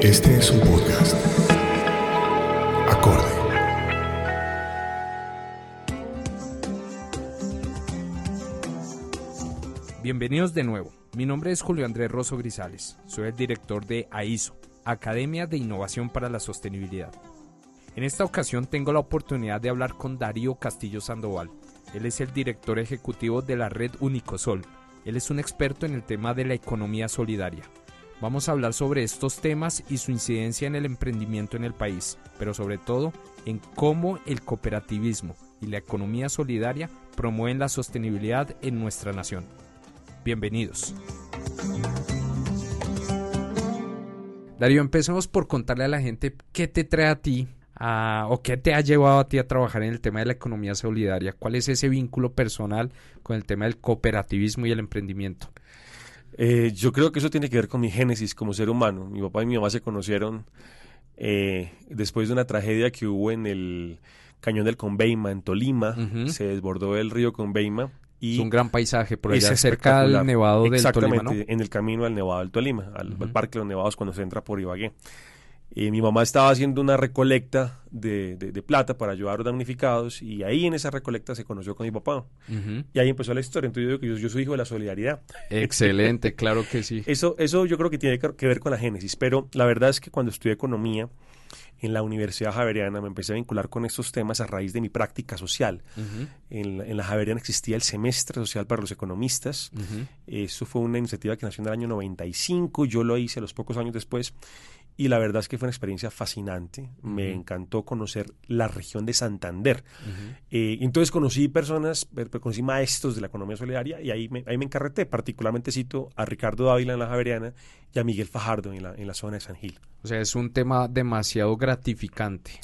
Este es un podcast. Acorde. Bienvenidos de nuevo. Mi nombre es Julio Andrés Rosso Grisales. Soy el director de AISO, Academia de Innovación para la Sostenibilidad. En esta ocasión tengo la oportunidad de hablar con Darío Castillo Sandoval. Él es el director ejecutivo de la red Unicosol. Él es un experto en el tema de la economía solidaria. Vamos a hablar sobre estos temas y su incidencia en el emprendimiento en el país, pero sobre todo en cómo el cooperativismo y la economía solidaria promueven la sostenibilidad en nuestra nación. Bienvenidos. Darío, empecemos por contarle a la gente qué te trae a ti o qué te ha llevado a ti a trabajar en el tema de la economía solidaria. ¿Cuál es ese vínculo personal con el tema del cooperativismo y el emprendimiento? Eh, yo creo que eso tiene que ver con mi génesis como ser humano. Mi papá y mi mamá se conocieron eh, después de una tragedia que hubo en el cañón del Conveima, en Tolima. Se desbordó el río Conveima. Y es un gran paisaje por allá cerca del Nevado del Tolima. Exactamente, en el camino al Nevado del Tolima, al, al Parque de los Nevados cuando se entra por Ibagué. Eh, mi mamá estaba haciendo una recolecta de, de, plata para ayudar a los damnificados y ahí en esa recolecta se conoció con mi papá. Y ahí empezó la historia. Entonces yo digo que yo, soy hijo de la solidaridad. Excelente, claro que sí. Eso, eso yo creo que tiene que ver con la génesis, pero la verdad es que cuando estudié economía en la Universidad Javeriana me empecé a vincular con estos temas a raíz de mi práctica social. en, la, Javeriana existía el semestre social para los economistas. Eso fue una iniciativa que nació en el año 95. Yo lo hice a los pocos años después y la verdad es que fue una experiencia fascinante. Me encantó conocer la región de Santander. Eh, entonces conocí personas, conocí maestros de la economía solidaria y ahí me, ahí me encarreté. Particularmente cito a Ricardo Dávila en la Javeriana y a Miguel Fajardo en la, en la zona de San Gil. O sea, es un tema demasiado gratificante.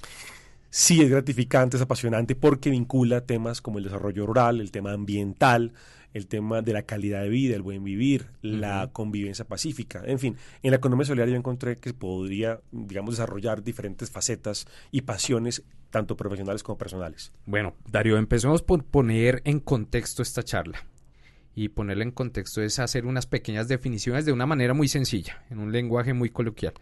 Sí, es gratificante, es apasionante porque vincula temas como el desarrollo rural, el tema ambiental, el tema de la calidad de vida, el buen vivir, la convivencia pacífica. En fin, en la economía solidaria yo encontré que podría, digamos, desarrollar diferentes facetas y pasiones, tanto profesionales como personales. Bueno, Darío, empecemos por poner en contexto esta charla. Y ponerla en contexto es hacer unas pequeñas definiciones de una manera muy sencilla, en un lenguaje muy coloquial.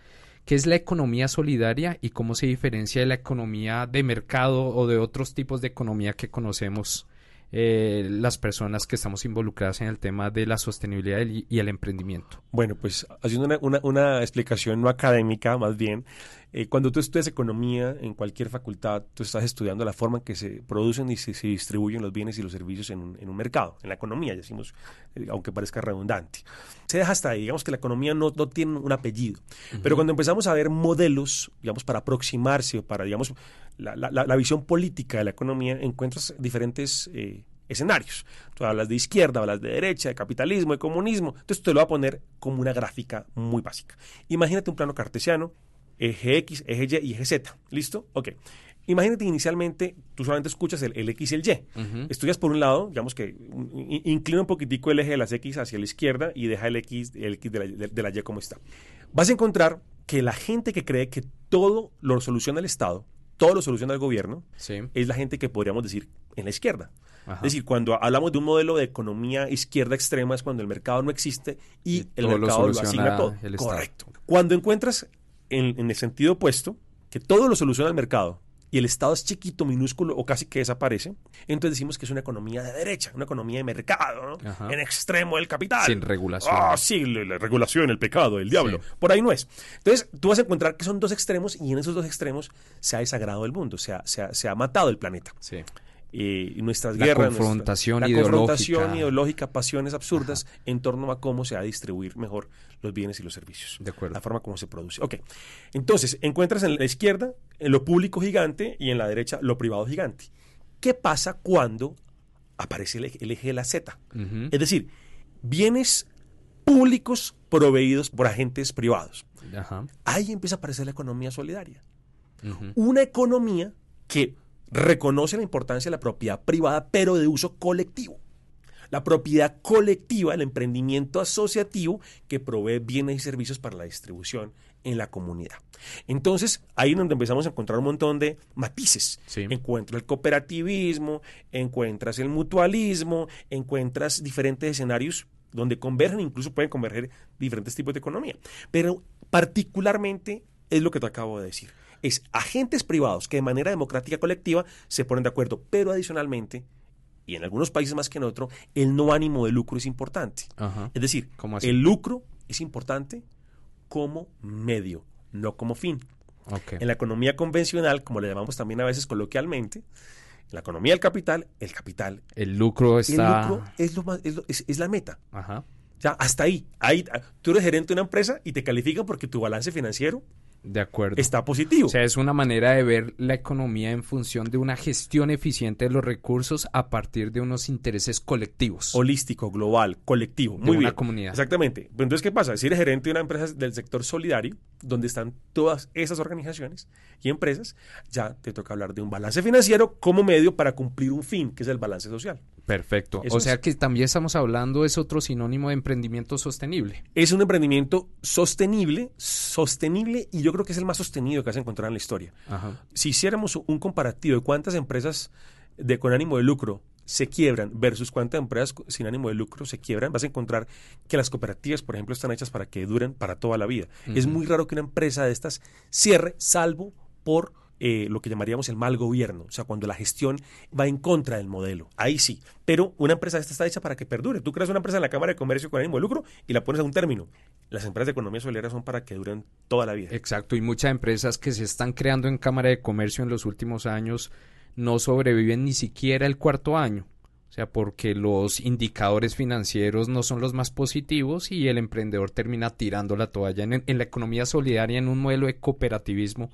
¿Qué es la economía solidaria y cómo se diferencia de la economía de mercado o de otros tipos de economía que conocemos eh, las personas que estamos involucradas en el tema de la sostenibilidad y el emprendimiento? Bueno, pues haciendo una, explicación no académica, más bien, eh, cuando tú estudias economía en cualquier facultad, tú estás estudiando la forma en que se producen y se, distribuyen los bienes y los servicios en un, mercado, en la economía, decimos, eh, aunque parezca redundante. Se deja hasta ahí, digamos que la economía no, tiene un apellido, pero cuando empezamos a ver modelos, digamos, para aproximarse o para, digamos, la, visión política de la economía, encuentras diferentes eh, escenarios. Tú hablas de izquierda, hablas de derecha, de capitalismo, de comunismo. Entonces te lo voy a poner como una gráfica muy básica. Imagínate un plano cartesiano, eje X, eje Y y eje Z. ¿Listo? Ok. Imagínate inicialmente, tú solamente escuchas el, X y el Y. Estudias por un lado, digamos que inclina un poquitico el eje de las X hacia la izquierda y deja el X, el X de, la, de la Y como está. Vas a encontrar que la gente que cree que todo lo soluciona el Estado, todo lo soluciona el gobierno, es la gente que podríamos decir en la izquierda. Es decir, cuando hablamos de un modelo de economía izquierda extrema es cuando el mercado no existe y, el mercado lo, asigna todo. Correcto. Cuando encuentras en, en el sentido opuesto que todo lo soluciona el mercado y el Estado es chiquito, minúsculo o casi que desaparece, entonces decimos que es una economía de derecha, una economía de mercado, ¿no? En extremo del capital. Sin regulación. Ah, sí, la, regulación, el pecado, el diablo. Por ahí no es. Entonces, tú vas a encontrar que son dos extremos y en esos dos extremos se ha desagrado el mundo, se ha, se ha, se ha matado el planeta. Sí nuestras guerras. Confrontación la ideológica. confrontación ideológica, pasiones absurdas en torno a cómo se va a distribuir mejor los bienes y los servicios. De acuerdo. La forma como se produce. Ok. Entonces, encuentras en la izquierda en lo público gigante y en la derecha lo privado gigante. ¿Qué pasa cuando aparece el, eje de la Z? Es decir, bienes públicos proveídos por agentes privados. Ahí empieza a aparecer la economía solidaria. Una economía que reconoce la importancia de la propiedad privada, pero de uso colectivo. La propiedad colectiva, el emprendimiento asociativo que provee bienes y servicios para la distribución en la comunidad. Entonces, ahí es donde empezamos a encontrar un montón de matices. Encuentras el cooperativismo, encuentras el mutualismo, encuentras diferentes escenarios donde convergen, incluso pueden converger diferentes tipos de economía. Pero Particularmente es lo que te acabo de decir. Es agentes privados que de manera democrática colectiva se ponen de acuerdo, pero adicionalmente, y en algunos países más que en otros, el no ánimo de lucro es importante. Es decir, el lucro es importante como medio, no como fin. En la economía convencional, como le llamamos también a veces coloquialmente, en la economía del capital, el capital. El lucro está. El lucro es, lo más, es, la meta. Ya, hasta ahí. ahí. Tú eres gerente de una empresa y te califican porque tu balance financiero de acuerdo. Está positivo. O sea, es una manera de ver la economía en función de una gestión eficiente de los recursos a partir de unos intereses colectivos. Holístico, global, colectivo. Muy de una comunidad. Exactamente. Entonces, ¿qué pasa? Si eres gerente de una empresa del sector solidario, donde están todas esas organizaciones y empresas, ya te toca hablar de un balance financiero como medio para cumplir un fin, que es el balance social. Perfecto. o sea que también estamos hablando, es otro sinónimo de emprendimiento sostenible. Es un emprendimiento sostenible, sostenible y yo creo que es el más sostenido que has encontrado en la historia. Si hiciéramos un comparativo de cuántas empresas de, con ánimo de lucro se quiebran versus cuántas empresas sin ánimo de lucro se quiebran, vas a encontrar que las cooperativas, por ejemplo, están hechas para que duren para toda la vida. Es muy raro que una empresa de estas cierre, salvo por eh, lo que llamaríamos el mal gobierno, o sea, cuando la gestión va en contra del modelo. Ahí sí. Pero una empresa esta está hecha para que perdure. Tú creas una empresa en la Cámara de Comercio con ánimo de lucro y la pones a un término. Las empresas de economía solidaria son para que duren toda la vida. Exacto, y muchas empresas que se están creando en Cámara de Comercio en los últimos años no sobreviven ni siquiera el cuarto año. O sea, porque los indicadores financieros no son los más positivos y el emprendedor termina tirando la toalla. En, la economía solidaria, en un modelo de cooperativismo,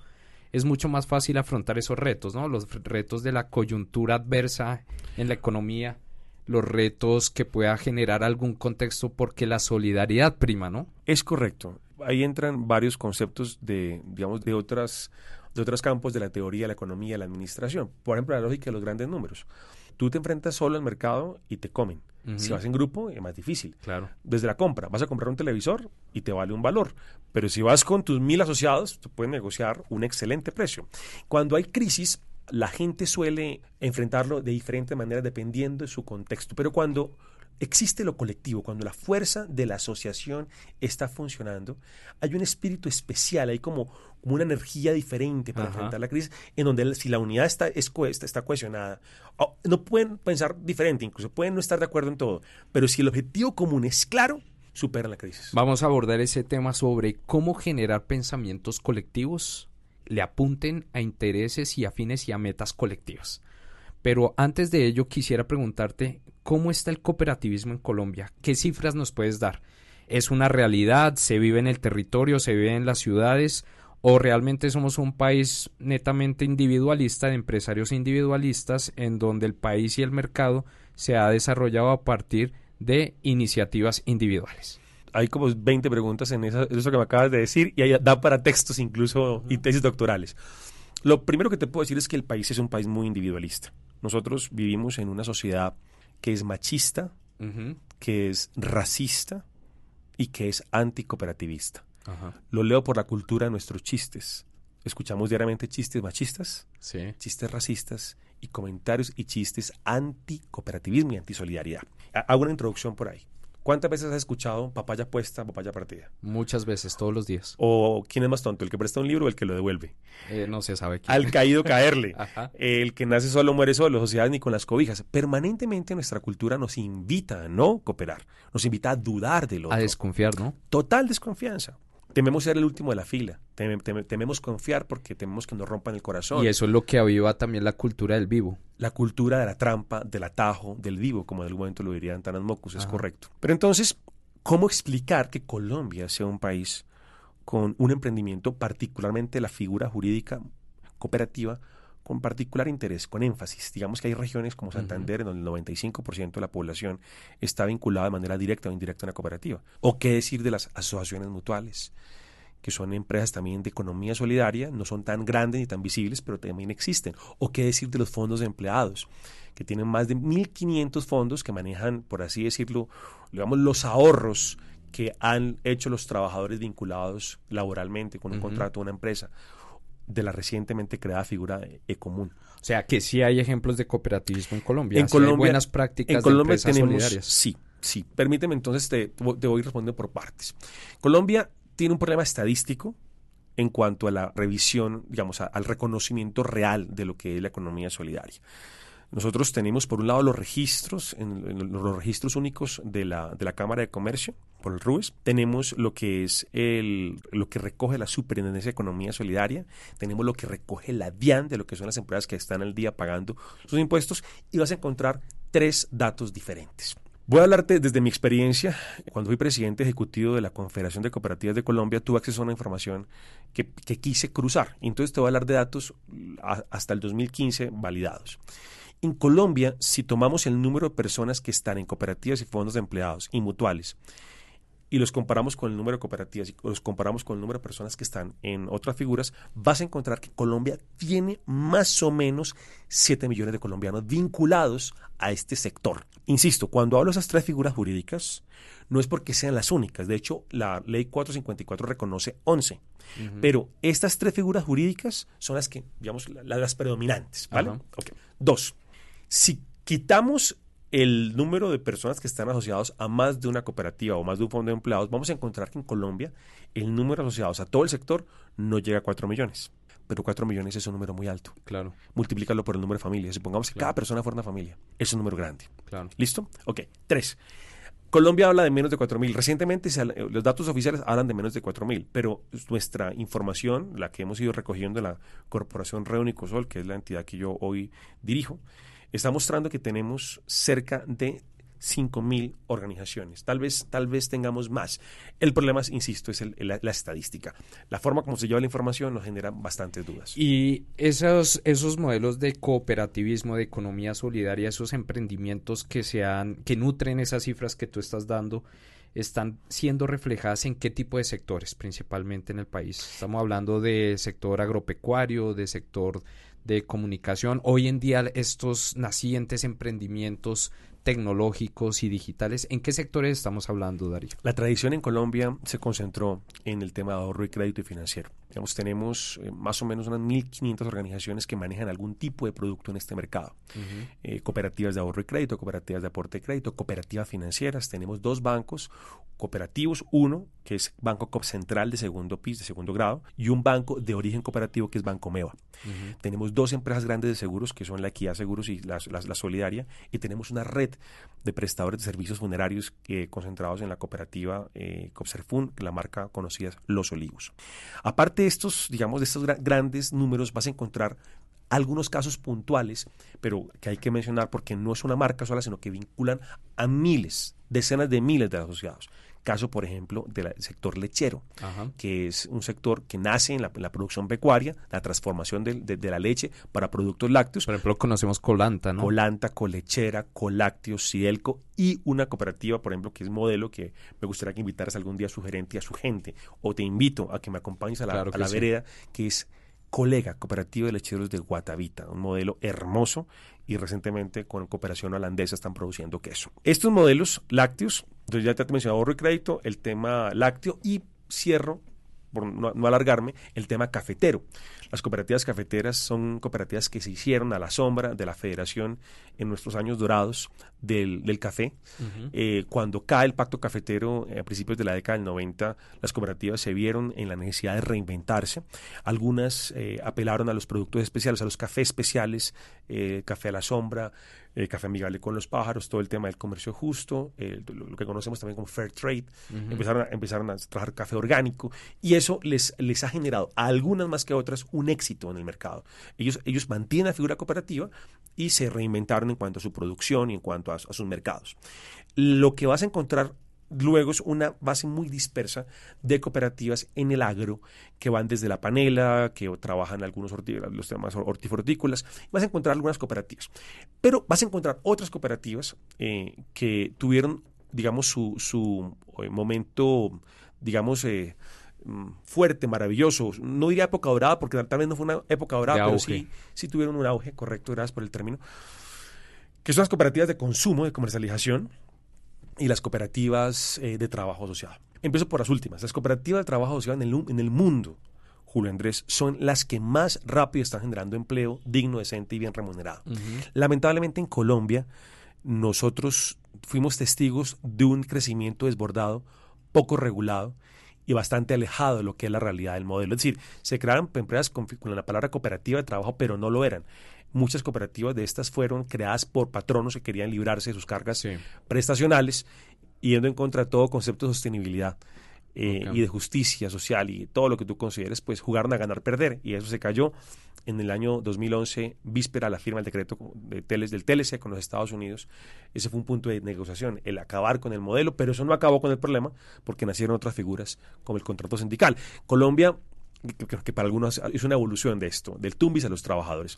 es mucho más fácil afrontar esos retos, ¿no? Los retos de la coyuntura adversa en la economía, los retos que pueda generar algún contexto porque la solidaridad prima, ¿no? Es correcto. Ahí entran varios conceptos de, digamos, de otras de otros campos de la teoría, la economía, la administración. Por ejemplo, la lógica de los grandes números. Tú te enfrentas solo al mercado y te comen. Si vas en grupo, es más difícil. Claro. Desde la compra, vas a comprar un televisor y te vale un valor. Pero si vas con tus mil asociados, te pueden negociar un excelente precio. Cuando hay crisis, la gente suele enfrentarlo de diferente manera dependiendo de su contexto. Pero cuando existe lo colectivo, cuando la fuerza de la asociación está funcionando, hay un espíritu especial, hay como, una energía diferente para enfrentar la crisis, en donde si la unidad está, es está cohesionada, no pueden pensar diferente, incluso pueden no estar de acuerdo en todo, pero si el objetivo común es claro, superan la crisis. Vamos a abordar ese tema sobre cómo generar pensamientos colectivos, le apunten a intereses y afines y a metas colectivas. Pero antes de ello quisiera preguntarte cómo está el cooperativismo en Colombia. ¿Qué cifras nos puedes dar? ¿Es una realidad? ¿Se vive en el territorio? ¿Se vive en las ciudades? ¿O realmente somos un país netamente individualista, de empresarios individualistas, en donde el país y el mercado se ha desarrollado a partir de iniciativas individuales? Hay como 20 preguntas en eso, que me acabas de decir y da para textos incluso y tesis doctorales. Lo primero que te puedo decir es que el país es un país muy individualista. Nosotros vivimos en una sociedad que es machista, que es racista y que es anticooperativista. Lo leo por la cultura de nuestros chistes. Escuchamos diariamente chistes machistas, chistes racistas y comentarios y chistes anticooperativismo y antisolidaridad. Hago una introducción por ahí. ¿Cuántas veces has escuchado papaya puesta, papaya partida? Muchas veces, todos los días. ¿O quién es más tonto, el que presta un libro o el que lo devuelve? Eh, no se sabe quién. Al caído caerle. El que nace solo muere solo, sociedad ni con las cobijas. Permanentemente nuestra cultura nos invita a no cooperar, nos invita a dudar del otro. A desconfiar, ¿no? Total desconfianza. Tememos ser el último de la fila. tememos confiar porque tememos que nos rompan el corazón. Y eso es lo que aviva también la cultura del vivo. La cultura de la trampa, del atajo, del vivo, como en algún momento lo dirían Tanas Mocus, es correcto. Pero entonces, ¿cómo explicar que Colombia sea un país con un emprendimiento, particularmente la figura jurídica cooperativa, con particular interés, con énfasis. Digamos que hay regiones como Santander en donde el 95% de la población está vinculada de manera directa o indirecta a una cooperativa. O qué decir de las asociaciones mutuales, que son empresas también de economía solidaria, no son tan grandes ni tan visibles, pero también existen. O qué decir de los fondos de empleados, que tienen más de 1.500 fondos que manejan, por así decirlo, digamos, los ahorros que han hecho los trabajadores vinculados laboralmente con un contrato a una empresa de la recientemente creada figura Ecomún. O sea, que sí hay ejemplos de cooperativismo en Colombia. En Colombia, hay buenas prácticas en Colombia de tenemos, solidarias. Sí, sí. Permíteme entonces, te, te voy respondiendo por partes. Colombia tiene un problema estadístico en cuanto a la revisión, digamos, al reconocimiento real de lo que es la economía solidaria. Nosotros tenemos, por un lado, los registros, en, los registros únicos de la, de la Cámara de Comercio, por el RUES. Tenemos lo que es el, lo que recoge la Superintendencia de Economía Solidaria. Tenemos lo que recoge la DIAN, de lo que son las empresas que están al día pagando sus impuestos. Y vas a encontrar tres datos diferentes. Voy a hablarte desde mi experiencia. Cuando fui presidente ejecutivo de la Confederación de Cooperativas de Colombia, tuve acceso a una información que, que quise cruzar. Entonces te voy a hablar de datos hasta el 2015 validados. En Colombia, si tomamos el número de personas que están en cooperativas y fondos de empleados y mutuales y los comparamos con el número de cooperativas y los comparamos con el número de personas que están en otras figuras, vas a encontrar que Colombia tiene más o menos 7 millones de colombianos vinculados a este sector. Insisto, cuando hablo de esas tres figuras jurídicas, no es porque sean las únicas. De hecho, la ley 454 reconoce 11. Pero estas tres figuras jurídicas son las que, digamos, las, predominantes. ¿vale? Dos si quitamos el número de personas que están asociados a más de una cooperativa o más de un fondo de empleados, vamos a encontrar que en Colombia el número asociados a todo el sector no llega a 4 millones. Pero 4 millones es un número muy alto. Claro. Multiplícalo por el número de familias. Supongamos que cada persona fuera una familia. Es un número grande. Claro. ¿Listo? Ok. Tres. Colombia habla de menos de 4.000. Recientemente los datos oficiales hablan de menos de 4.000, pero nuestra información, la que hemos ido recogiendo en la Corporación Reúnicosol, que es la entidad que yo hoy dirijo, está mostrando que tenemos cerca de 5.000 organizaciones. Tal vez, tal vez tengamos más. El problema, insisto, es la, estadística. La forma como se lleva la información nos genera bastantes dudas. Y esos, esos modelos de cooperativismo, de economía solidaria, esos emprendimientos que, sean, que nutren esas cifras que tú estás dando, están siendo reflejadas en qué tipo de sectores principalmente en el país. Estamos hablando de sector agropecuario, de sector de comunicación. Hoy en día estos nacientes emprendimientos tecnológicos y digitales, ¿en qué sectores estamos hablando, Darío? La tradición en Colombia se concentró en el tema de ahorro y crédito y financiero. Digamos, tenemos eh, más o menos unas 1.500 organizaciones que manejan algún tipo de producto en este mercado. Eh, cooperativas de ahorro y crédito, cooperativas de aporte de crédito, cooperativas financieras. Tenemos dos bancos cooperativos, uno que es Banco Cop Central de segundo piso, de segundo grado, y un banco de origen cooperativo que es Banco Meva. Tenemos dos empresas grandes de seguros que son la Equidad Seguros y la, Solidaria, y tenemos una red de prestadores de servicios funerarios eh, concentrados en la cooperativa eh, Copserfun, la marca conocida Los Olivos. Aparte de estos, digamos, de estos grandes números, vas a encontrar algunos casos puntuales, pero que hay que mencionar porque no es una marca sola, sino que vinculan a miles, decenas de miles de asociados. Caso, por ejemplo, del sector lechero, que es un sector que nace en la, producción pecuaria, la transformación de, la leche para productos lácteos. Por ejemplo, conocemos Colanta, ¿no? Colanta, Colechera, Colácteos, Cidelco y una cooperativa, por ejemplo, que es modelo, que me gustaría que invitaras algún día a su gerente y a su gente, o te invito a que me acompañes a la, vereda, que es Colega, Cooperativa de Lecheros de Guatavita, un modelo hermoso y recientemente con cooperación holandesa están produciendo queso. Estos modelos lácteos entonces ya te he mencionado ahorro y crédito, el tema lácteo y cierro, por no, alargarme, el tema cafetero. Las cooperativas cafeteras son cooperativas que se hicieron a la sombra de la federación en nuestros años dorados del, café. Eh, cuando cae el pacto cafetero eh, a principios de la década del 90, las cooperativas se vieron en la necesidad de reinventarse. Algunas eh, apelaron a los productos especiales, a los cafés especiales, café a la sombra, café amigable con los pájaros, todo el tema del comercio justo, lo, que conocemos también como fair trade. empezaron, a, empezaron a trabajar café orgánico y eso les, les ha generado a algunas más que a otras un éxito en el mercado. Ellos, ellos mantienen la figura cooperativa y se reinventaron en cuanto a su producción y en cuanto a, sus mercados. Lo que vas a encontrar luego es una base muy dispersa de cooperativas en el agro que van desde la panela, que trabajan algunos los temas hortifrutícolas. Vas a encontrar algunas cooperativas. Pero vas a encontrar otras cooperativas eh, que tuvieron, digamos, su, su eh, momento, digamos, eh, Mm, fuerte, maravilloso. No diría época dorada, porque tal vez no fue una época dorada, pero sí, sí tuvieron un auge, correcto, gracias por el término. Que son las cooperativas de consumo, de comercialización y las cooperativas eh, de trabajo asociado. Empiezo por las últimas. Las cooperativas de trabajo asociado en el, en el mundo, Julio Andrés, son las que más rápido están generando empleo digno, decente y bien remunerado. Lamentablemente en Colombia, nosotros fuimos testigos de un crecimiento desbordado, poco regulado, y bastante alejado de lo que es la realidad del modelo. Es decir, se crearon empresas con, con la palabra cooperativa de trabajo, pero no lo eran. Muchas cooperativas de estas fueron creadas por patronos que querían librarse de sus cargas Sí. prestacionales, yendo en contra de todo concepto de sostenibilidad eh, y de justicia social y todo lo que tú consideres, pues jugaron a ganar-perder. Y eso se cayó en el año 2011, víspera la firma del decreto de teles, del TLC con los Estados Unidos. Ese fue un punto de negociación, el acabar con el modelo, pero eso no acabó con el problema porque nacieron otras figuras como el contrato sindical. Colombia, que- que para algunos es una evolución de esto, del tumbis a los trabajadores.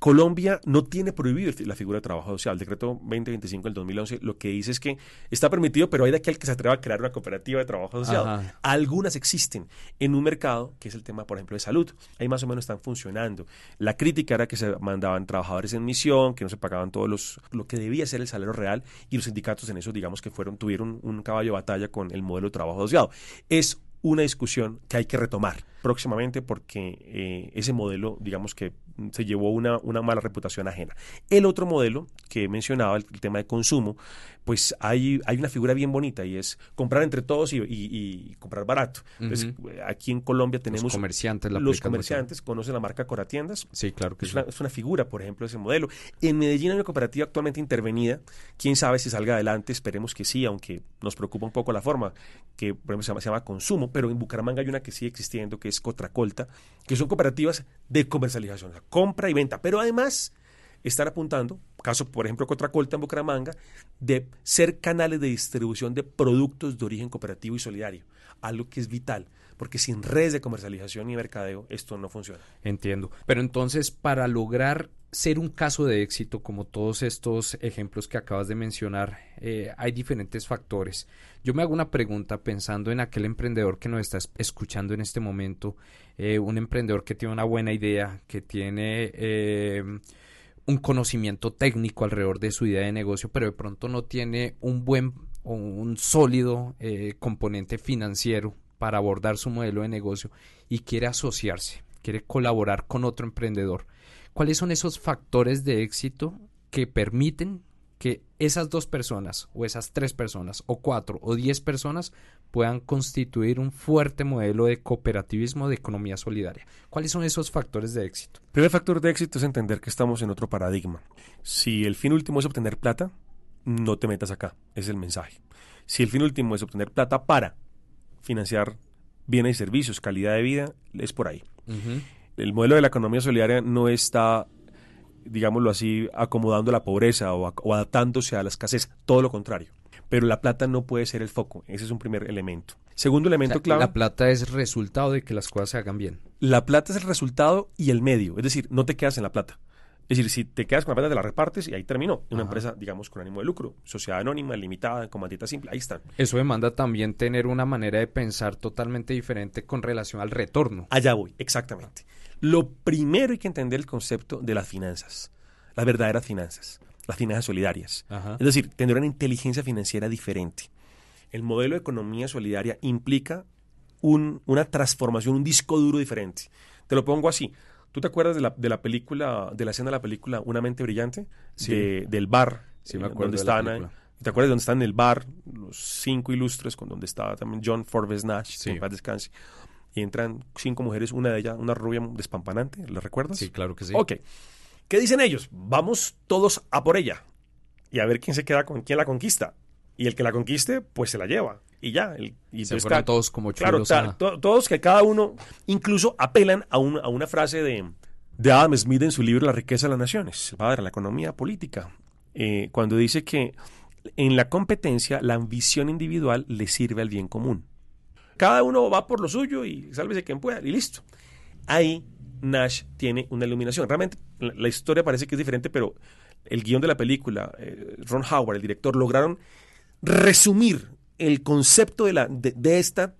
Colombia no tiene prohibido la figura de trabajo social. El decreto 2025 del 2011 lo que dice es que está permitido, pero hay de aquel que se atreva a crear una cooperativa de trabajo asociado. Ajá. Algunas existen en un mercado que es el tema, por ejemplo, de salud. Ahí más o menos están funcionando. La crítica era que se mandaban trabajadores en misión, que no se pagaban todos los lo que debía ser el salario real y los sindicatos en eso, digamos que fueron tuvieron un caballo de batalla con el modelo de trabajo asociado. Es una discusión que hay que retomar próximamente porque eh, ese modelo, digamos que se llevó una, una mala reputación ajena. El otro modelo que mencionaba, el, el tema de consumo, pues hay, hay una figura bien bonita y es comprar entre todos y, y- y comprar barato. Entonces, eh, aquí en Colombia tenemos Los comerciantes, la los comerciantes, conocen la marca Coratiendas, Sí, claro que es sí. una, es una figura, por ejemplo, ese modelo. En Medellín hay una cooperativa actualmente intervenida. Quién sabe si salga adelante, esperemos que sí, aunque nos preocupa un poco la forma, que por ejemplo se llama, se llama Consumo, pero en Bucaramanga hay una que sigue existiendo, que es Cotracolta, que son cooperativas de comercialización, o sea, compra y venta, pero además están apuntando, caso por ejemplo Cotracolta en Bucaramanga, de ser canales de distribución de productos de origen cooperativo y solidario, algo que es vital, porque sin redes de comercialización y mercadeo esto no funciona. Entiendo. Pero entonces, para lograr ser un caso de éxito, como todos estos ejemplos que acabas de mencionar, eh, hay diferentes factores. Yo me hago una pregunta pensando en aquel emprendedor que nos está es- escuchando en este momento, eh, un emprendedor que tiene una buena idea, que tiene eh, un conocimiento técnico alrededor de su idea de negocio, pero de pronto no tiene un buen o un sólido eh, componente financiero para abordar su modelo de negocio y quiere asociarse, quiere colaborar con otro emprendedor. ¿Cuáles son esos factores de éxito que permiten que esas dos personas o esas tres personas o cuatro o diez personas puedan constituir un fuerte modelo de cooperativismo de economía solidaria? ¿Cuáles son esos factores de éxito? Primer factor de éxito es entender que estamos en otro paradigma. Si el fin último es obtener plata, no te metas acá. Es el mensaje. Si el fin último es obtener plata para financiar bienes y servicios, calidad de vida, es por ahí. El modelo de la economía solidaria no está, digámoslo así, acomodando la pobreza o, o adaptándose a la escasez. Todo lo contrario. Pero la plata no puede ser el foco. Ese es un primer elemento. Segundo O elemento sea, clave. La plata es resultado de que las cosas se hagan bien. La plata es el resultado y el medio. Es decir, no te quedas en la plata. Es decir, si te quedas con la plata, te la repartes y ahí terminó. Una Ajá. empresa, digamos, con ánimo de lucro. Sociedad anónima, limitada, con maldita simple. Ahí están. Eso demanda también tener una manera de pensar totalmente diferente con relación al retorno. Allá voy, exactamente. Lo primero hay que entender el concepto de las finanzas. Las verdaderas finanzas. Las finanzas solidarias. Ajá. Es decir, tener una inteligencia financiera diferente. El modelo de economía solidaria implica un- una transformación, un disco duro diferente. Te lo pongo así. ¿Tú te acuerdas de la, de la película, de la escena de la película Una mente brillante? Sí. De- del bar. Sí, me eh, acuerdo donde de estaban. ¿Te acuerdas de dónde están en el bar? Los cinco ilustres, con donde estaba también John Forbes Nash, Sí. que en paz descanse. Y entran cinco mujeres, una de ellas, una rubia despampanante, ¿la recuerdas? Sí, claro que sí. Ok. ¿Qué dicen ellos? Vamos todos a por ella y a ver quién se queda con quién la conquista. Y el que la conquiste, pues se la lleva. Y ya. el- y Se fueron todos como Claro, chulos to- todos que cada uno incluso apelan a, un- a una frase de, de Adam Smith en su libro La riqueza de las naciones, el padre de la economía política, eh, cuando dice que en la competencia la ambición individual le sirve al bien común. Cada uno va por lo suyo y sálvese quien pueda y listo. Ahí Nash tiene una iluminación. Realmente la, historia parece que es diferente, pero el guion de la película, eh, Ron Howard, el director, lograron resumir el concepto de, la, de esta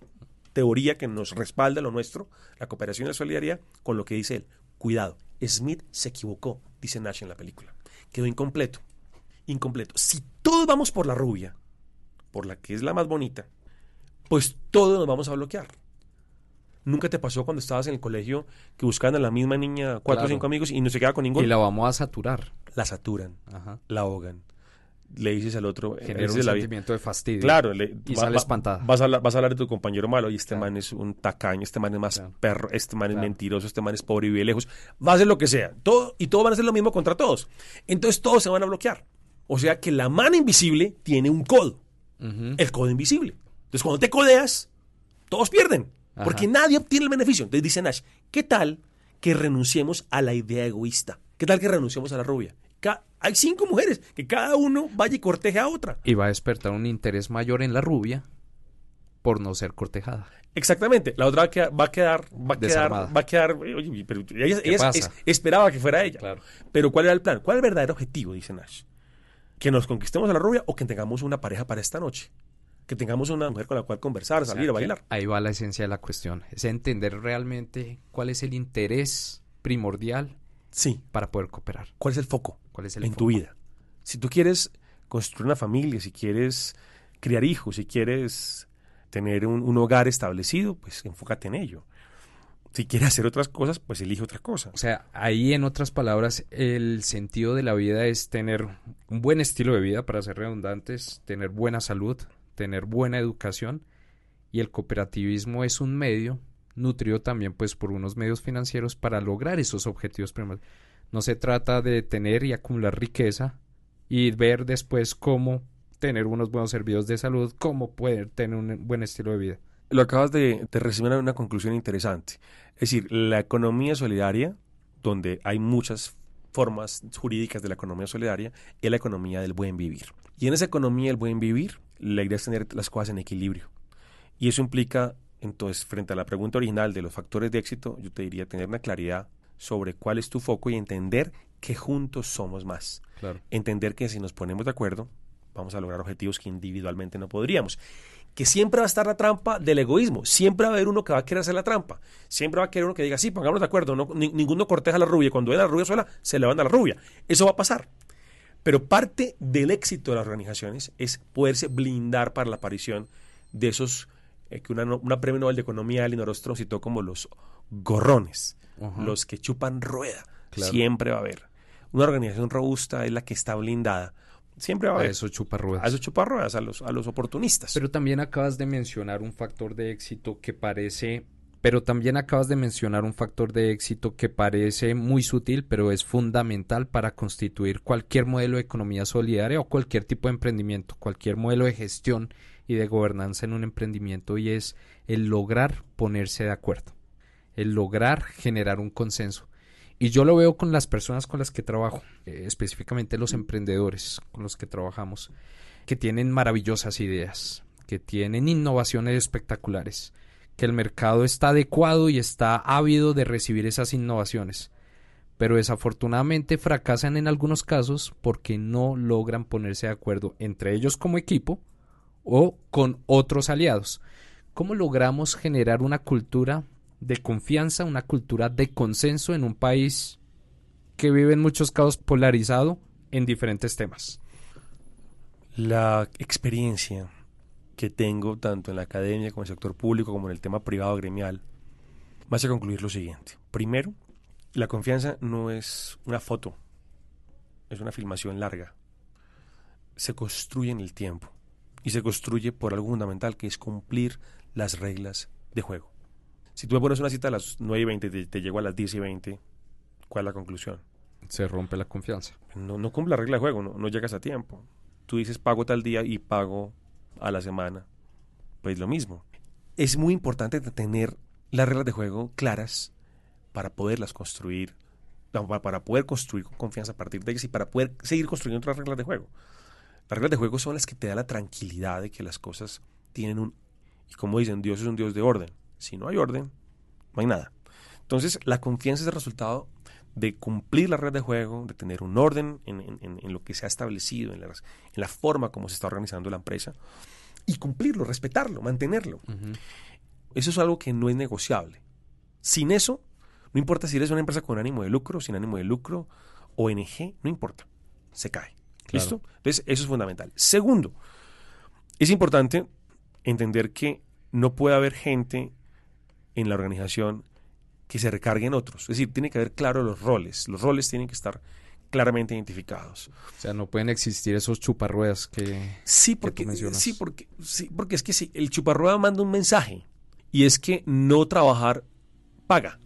teoría que nos respalda lo nuestro, la cooperación y la solidaridad, con lo que dice él. Cuidado, Smith se equivocó, dice Nash en la película. Quedó incompleto. Incompleto. Si todos vamos por la rubia, por la que es la más bonita, pues todos nos vamos a bloquear. ¿Nunca te pasó cuando estabas en el colegio que buscaban a la misma niña cuatro o cinco amigos y no se quedaba con ninguno? Y la vamos a saturar. La saturan, Ajá. la ahogan. le dices al otro... eh, Genera un la sentimiento de fastidio. Claro, le- Y va- sale va- espantada. Vas a, hablar, vas a hablar de tu compañero malo y este Claro. man es un tacaño, este man es más Claro. perro, este man es mentiroso, este man es pobre y vive lejos. Va a hacer lo que sea. Todo, y todos van a hacer lo mismo contra todos. Entonces todos se van a bloquear. O sea que la mano invisible tiene un codo, el codo invisible. Entonces cuando te codeas, todos pierden. Ajá. Porque nadie obtiene el beneficio. Entonces dice Nash, ¿qué tal que renunciemos a la idea egoísta? ¿Qué tal que renunciemos a la rubia? Hay cinco mujeres, que cada uno vaya y corteje a otra. Y va a despertar un interés mayor en la rubia por no ser cortejada. Exactamente. La otra va a quedar, va a quedar, va a quedar, Desarmada. va a quedar. Oye, pero ella, esperaba que fuera ella. Claro. Pero ¿cuál era el plan? ¿Cuál es el verdadero objetivo? Dice Nash. Que nos conquistemos a la rubia o que tengamos una pareja para esta noche. Que tengamos una mujer con la cual conversar, O sea, salir a que bailar. Ahí va la esencia de la cuestión. Es entender realmente cuál es el interés primordial Sí. para poder cooperar. ¿Cuál es el foco ¿Cuál es el en foco? tu vida? Si tú quieres construir una familia, si quieres criar hijos, si quieres tener un, un hogar establecido, pues enfócate en ello. Si quieres hacer otras cosas, pues elige otra cosa. O sea, ahí en otras palabras, el sentido de la vida es tener un buen estilo de vida, para ser redundantes, tener buena salud, tener buena educación y el cooperativismo es un medio nutrido también pues por unos medios financieros para lograr esos objetivos primarios. No se trata de tener y acumular riqueza y ver después cómo tener unos buenos servicios de salud, cómo poder tener un buen estilo de vida. Lo acabas de, de una conclusión interesante. Es decir, la economía solidaria, donde hay muchas formas jurídicas de la economía solidaria, es la economía del buen vivir. Y en esa economía del buen vivir, la idea es tener las cosas en equilibrio. Y eso implica, entonces, frente a la pregunta original de los factores de éxito, yo te diría tener una claridad sobre cuál es tu foco y entender que juntos somos más. Claro. Entender que si nos ponemos de acuerdo, vamos a lograr objetivos que individualmente no podríamos. Que siempre va a estar la trampa del egoísmo. Siempre va a haber uno que va a querer hacer la trampa. Siempre va a querer uno que diga, sí, pongámonos de acuerdo. No, ni- ninguno corteja a la rubia. Cuando ve a la rubia sola, se le van a la rubia. Eso va a pasar. Pero parte del éxito de las organizaciones es poderse blindar para la aparición de esos eh, que una, no- una premio Nobel de Economía, Elinor Ostrom citó como los gorrones, los que chupan rueda. Claro. Siempre va a haber. Una organización robusta es la que está blindada. Siempre va a A haber. eso chupa ruedas. A esos chuparruedas, a los, a los oportunistas. Pero también acabas de mencionar un factor de éxito que parece, pero también acabas de mencionar un factor de éxito que parece muy sutil, pero es fundamental para constituir cualquier modelo de economía solidaria o cualquier tipo de emprendimiento, cualquier modelo de gestión y de gobernanza en un emprendimiento y es el lograr ponerse de acuerdo, el lograr generar un consenso. Y yo lo veo con las personas con las que trabajo, eh, específicamente los emprendedores con los que trabajamos que tienen maravillosas ideas, que tienen innovaciones espectaculares, que el mercado está adecuado y está ávido de recibir esas innovaciones, pero desafortunadamente fracasan en algunos casos porque no logran ponerse de acuerdo entre ellos como equipo o con otros aliados. ¿Cómo logramos generar una cultura de confianza, una cultura de consenso en un país que vive en muchos casos polarizado en diferentes temas? La experiencia que tengo tanto en la academia como en el sector público como en el tema privado gremial me hace concluir lo siguiente. Primero, la confianza no es una foto, es una filmación larga. Se construye en el tiempo y se construye por algo fundamental que es cumplir las reglas de juego. Si tú me pones una cita a las 9 y 20 y te, te llego a las 10 y 20, ¿cuál es la conclusión? Se rompe la confianza. no, no cumple la regla de juego, no, no llegas a tiempo. Tú dices pago tal día y pago a la semana. Pues lo mismo. Es muy importante tener las reglas de juego claras para poderlas construir, para poder construir con confianza a partir de ellas y para poder seguir construyendo otras reglas de juego. Las reglas de juego son las que te dan la tranquilidad de que las cosas tienen un... Y como dicen, Dios es un Dios de orden. Si no hay orden, no hay nada. Entonces, la confianza es el resultado de cumplir la red de juego, de tener un orden en, en- lo que se ha establecido, en, las- en la forma como se está organizando la empresa, y cumplirlo, respetarlo, mantenerlo. Eso es algo que no es negociable. Sin eso, no importa si eres una empresa con ánimo de lucro, sin ánimo de lucro, ONG, no importa, se cae. Claro. ¿Listo? Entonces, eso es fundamental. Segundo, es importante entender que no puede haber gente en la organización que se recargue en otros. Es decir, tiene que haber claro los roles. Los roles tienen que estar claramente identificados. O sea, no pueden existir esos chuparruedas que, sí, porque, Sí, porque, sí, porque es que sí, el chuparrueda manda un mensaje y es que no trabajar paga.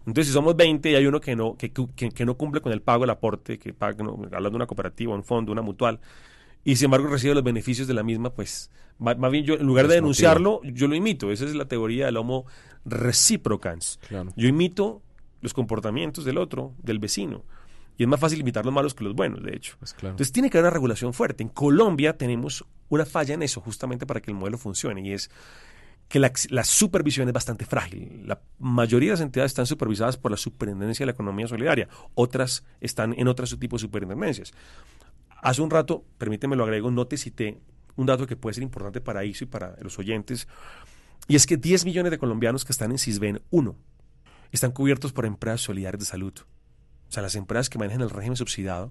Entonces, si somos 20 y hay uno que no, que, que, no cumple con el pago del aporte, que paga, no, hablando de una cooperativa, un fondo, una mutual, y sin embargo recibe los beneficios de la misma, pues más, bien yo, en lugar de denunciarlo, yo lo imito. Esa es la teoría del homo reciprocans. Yo imito los comportamientos del otro, del vecino. Y es más fácil imitar los malos que los buenos, de hecho. Pues Entonces tiene que haber una regulación fuerte. En Colombia tenemos una falla en eso, justamente para que el modelo funcione, y es que la, la, supervisión es bastante frágil. La mayoría de las entidades están supervisadas por la Superintendencia de la Economía Solidaria, otras están en otros tipos de superintendencias. Hace un rato, permíteme lo agrego, no te cité un dato que puede ser importante para ISO y para los oyentes, y es que 10 millones de colombianos que están en CISBEN 1 están cubiertos por empresas solidarias de salud. O sea, las empresas que manejan el régimen subsidiado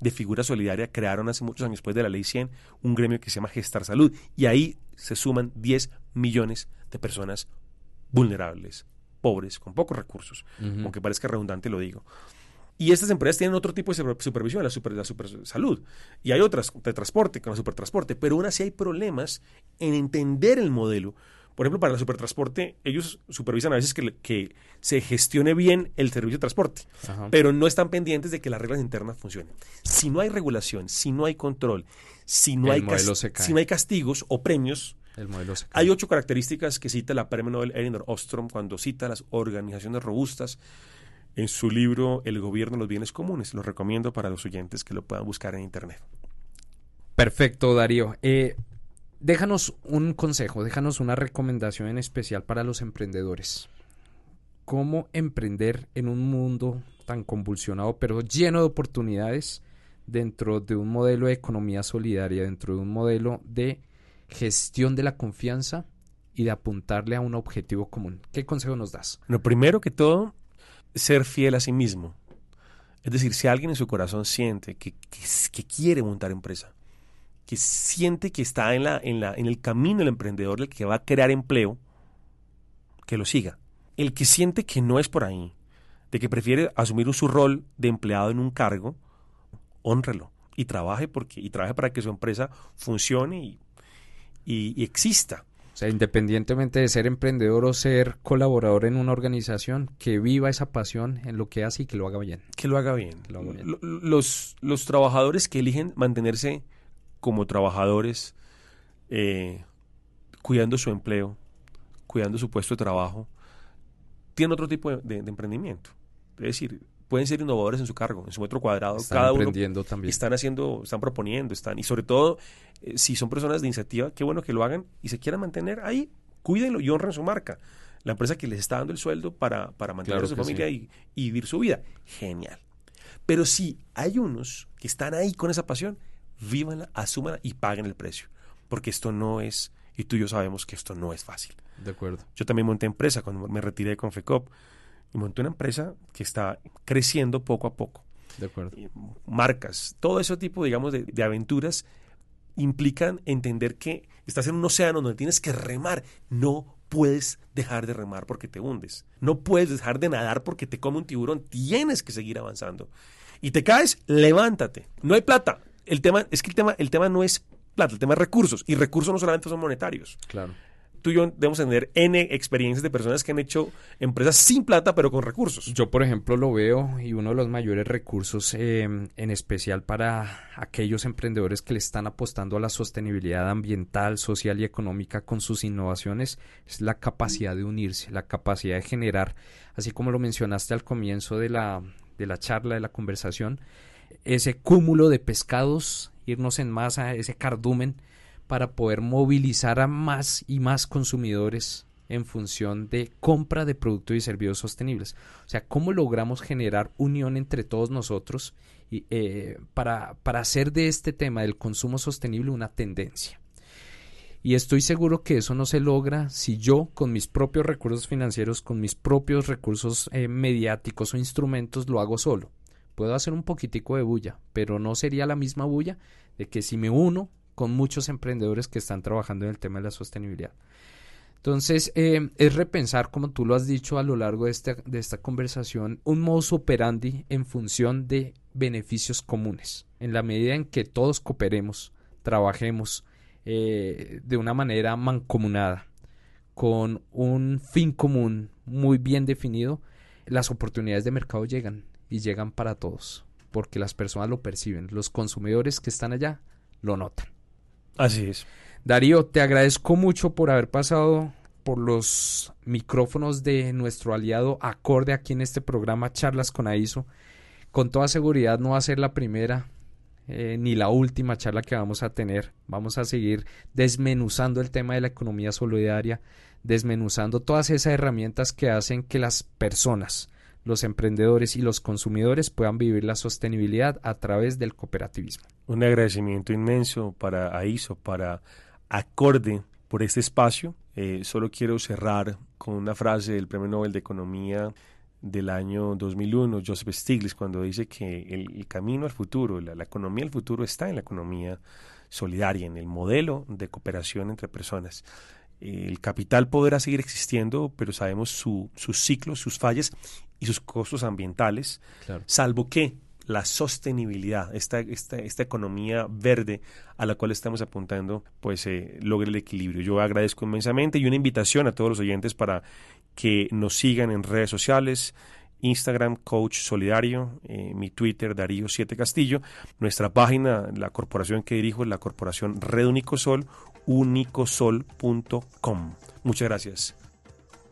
de figura solidaria crearon hace muchos años después de la ley 100 un gremio que se llama Gestar Salud y ahí se suman 10 millones de personas vulnerables, pobres, con pocos recursos, aunque parezca redundante lo digo. Y estas empresas tienen otro tipo de supervisión, la super, la super salud. Y hay otras de transporte, con la supertransporte, pero aún así hay problemas en entender el modelo. Por ejemplo, para la supertransporte, ellos supervisan a veces que, que se gestione bien el servicio de transporte, pero no están pendientes de que las reglas internas funcionen. Si no hay regulación, si no hay control, si no, hay, si no hay castigos o premios, el modelo hay ocho características que cita la premio Nobel Elinor Ostrom cuando cita las organizaciones robustas en su libro El gobierno de los bienes comunes. Lo recomiendo para los oyentes que lo puedan buscar en Internet. Perfecto, Darío. Eh, déjanos un consejo, déjanos una recomendación en especial para los emprendedores. ¿Cómo emprender en un mundo tan convulsionado, pero lleno de oportunidades, dentro de un modelo de economía solidaria, dentro de un modelo de gestión de la confianza y de apuntarle a un objetivo común? ¿Qué consejo nos das? Lo primero que todo, ser fiel a sí mismo. Es decir, si alguien en su corazón siente que, que, quiere montar empresa, que siente que está en, la, en, la, en el camino del emprendedor, el que va a crear empleo, que lo siga. El que siente que no es por ahí, de que prefiere asumir su rol de empleado en un cargo, honrelo y trabaje porque y trabaje para que su empresa funcione y exista. Sea, independientemente de ser emprendedor o ser colaborador en una organización, que viva esa pasión en lo que hace y que lo haga bien. Que lo haga bien. Los, los trabajadores que eligen mantenerse como trabajadores, eh, cuidando su empleo, cuidando su puesto de trabajo, tienen otro tipo de emprendimiento. Es decir, pueden ser innovadores en su cargo, en su metro cuadrado. Están cada aprendiendo también. Están haciendo, están proponiendo, están, y sobre todo, eh, si son personas de iniciativa, qué bueno que lo hagan y se quieran mantener ahí, cuídenlo y honren su marca. La empresa que les está dando el sueldo para, para mantener a su familia y, vivir su vida. Genial. Pero si hay unos que están ahí con esa pasión, vívanla, asúmanla y paguen el precio. Porque esto no es, y tú y yo sabemos que esto no es fácil. De acuerdo. Yo también monté empresa cuando me retiré de Confecop y monté una empresa que está creciendo poco a poco. De acuerdo. Marcas, todo ese tipo, digamos, de, de, aventuras implican entender que estás en un océano donde tienes que remar. No puedes dejar de remar porque te hundes. No puedes dejar de nadar porque te come un tiburón. Tienes que seguir avanzando. Y te caes, levántate. No hay plata. El tema es que el tema, el tema no es plata, el tema es recursos. Y recursos no solamente son monetarios. Claro tú y yo debemos tener N experiencias de personas que han hecho empresas sin plata, pero con recursos. Yo, por ejemplo, lo veo y uno de los mayores recursos, em, en especial para aquellos emprendedores que le están apostando a la sostenibilidad ambiental, social y económica con sus innovaciones, es la capacidad de unirse, la capacidad de generar, así como lo mencionaste al comienzo de la, de la charla, de la conversación, ese cúmulo de pescados, irnos en masa, ese cardumen, para poder movilizar a más y más consumidores en función de compra de productos y servicios sostenibles. O sea, cómo logramos generar unión entre todos nosotros eh, para, para hacer de este tema del consumo sostenible una tendencia. Y estoy seguro que eso no se logra si yo, con mis propios recursos financieros, con mis propios recursos eh, mediáticos o instrumentos, lo hago solo. Puedo hacer un poquitico de bulla, pero no sería la misma bulla de que si me uno con muchos emprendedores que están trabajando en el tema de la sostenibilidad. Entonces, eh, es repensar, como tú lo has dicho a lo largo de esta, de esta conversación, un modus operandi en función de beneficios comunes. En la medida en que todos cooperemos, trabajemos eh, de una manera mancomunada, con un fin común muy bien definido, las oportunidades de mercado llegan y llegan para todos, porque las personas lo perciben, los consumidores que están allá lo notan. Así es. Darío, te agradezco mucho por haber pasado por los micrófonos de nuestro aliado acorde aquí en este programa Charlas con AISO. Con toda seguridad no va a ser la primera eh, ni la última charla que vamos a tener. Vamos a seguir desmenuzando el tema de la economía solidaria, desmenuzando todas esas herramientas que hacen que las personas, los emprendedores y los consumidores puedan vivir la sostenibilidad a través del cooperativismo. Un agradecimiento inmenso para AISO, para acorde por este espacio. Eh, solo quiero cerrar con una frase del Premio Nobel de Economía del año 2001, Joseph Stiglitz, cuando dice que el, camino al futuro, la, economía del futuro está en la economía solidaria, en el modelo de cooperación entre personas. El capital podrá seguir existiendo, pero sabemos su, sus ciclos, sus fallas y sus costos ambientales, salvo que la sostenibilidad, esta, esta, esta, economía verde a la cual estamos apuntando, pues eh, logre el equilibrio. Yo agradezco inmensamente y una invitación a todos los oyentes para que nos sigan en redes sociales. Instagram, Coach Solidario, eh, mi Twitter, Darío 7 Castillo, nuestra página, la corporación que dirijo es la corporación Red Unicosol, unicosol.com. Muchas gracias.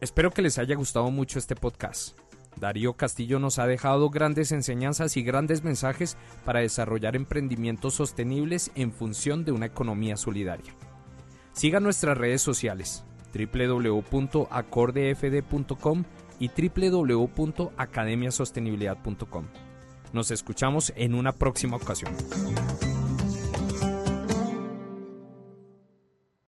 Espero que les haya gustado mucho este podcast. Darío Castillo nos ha dejado grandes enseñanzas y grandes mensajes para desarrollar emprendimientos sostenibles en función de una economía solidaria. Siga nuestras redes sociales www.acordefd.com y www.academiasostenibilidad.com. Nos escuchamos en una próxima ocasión.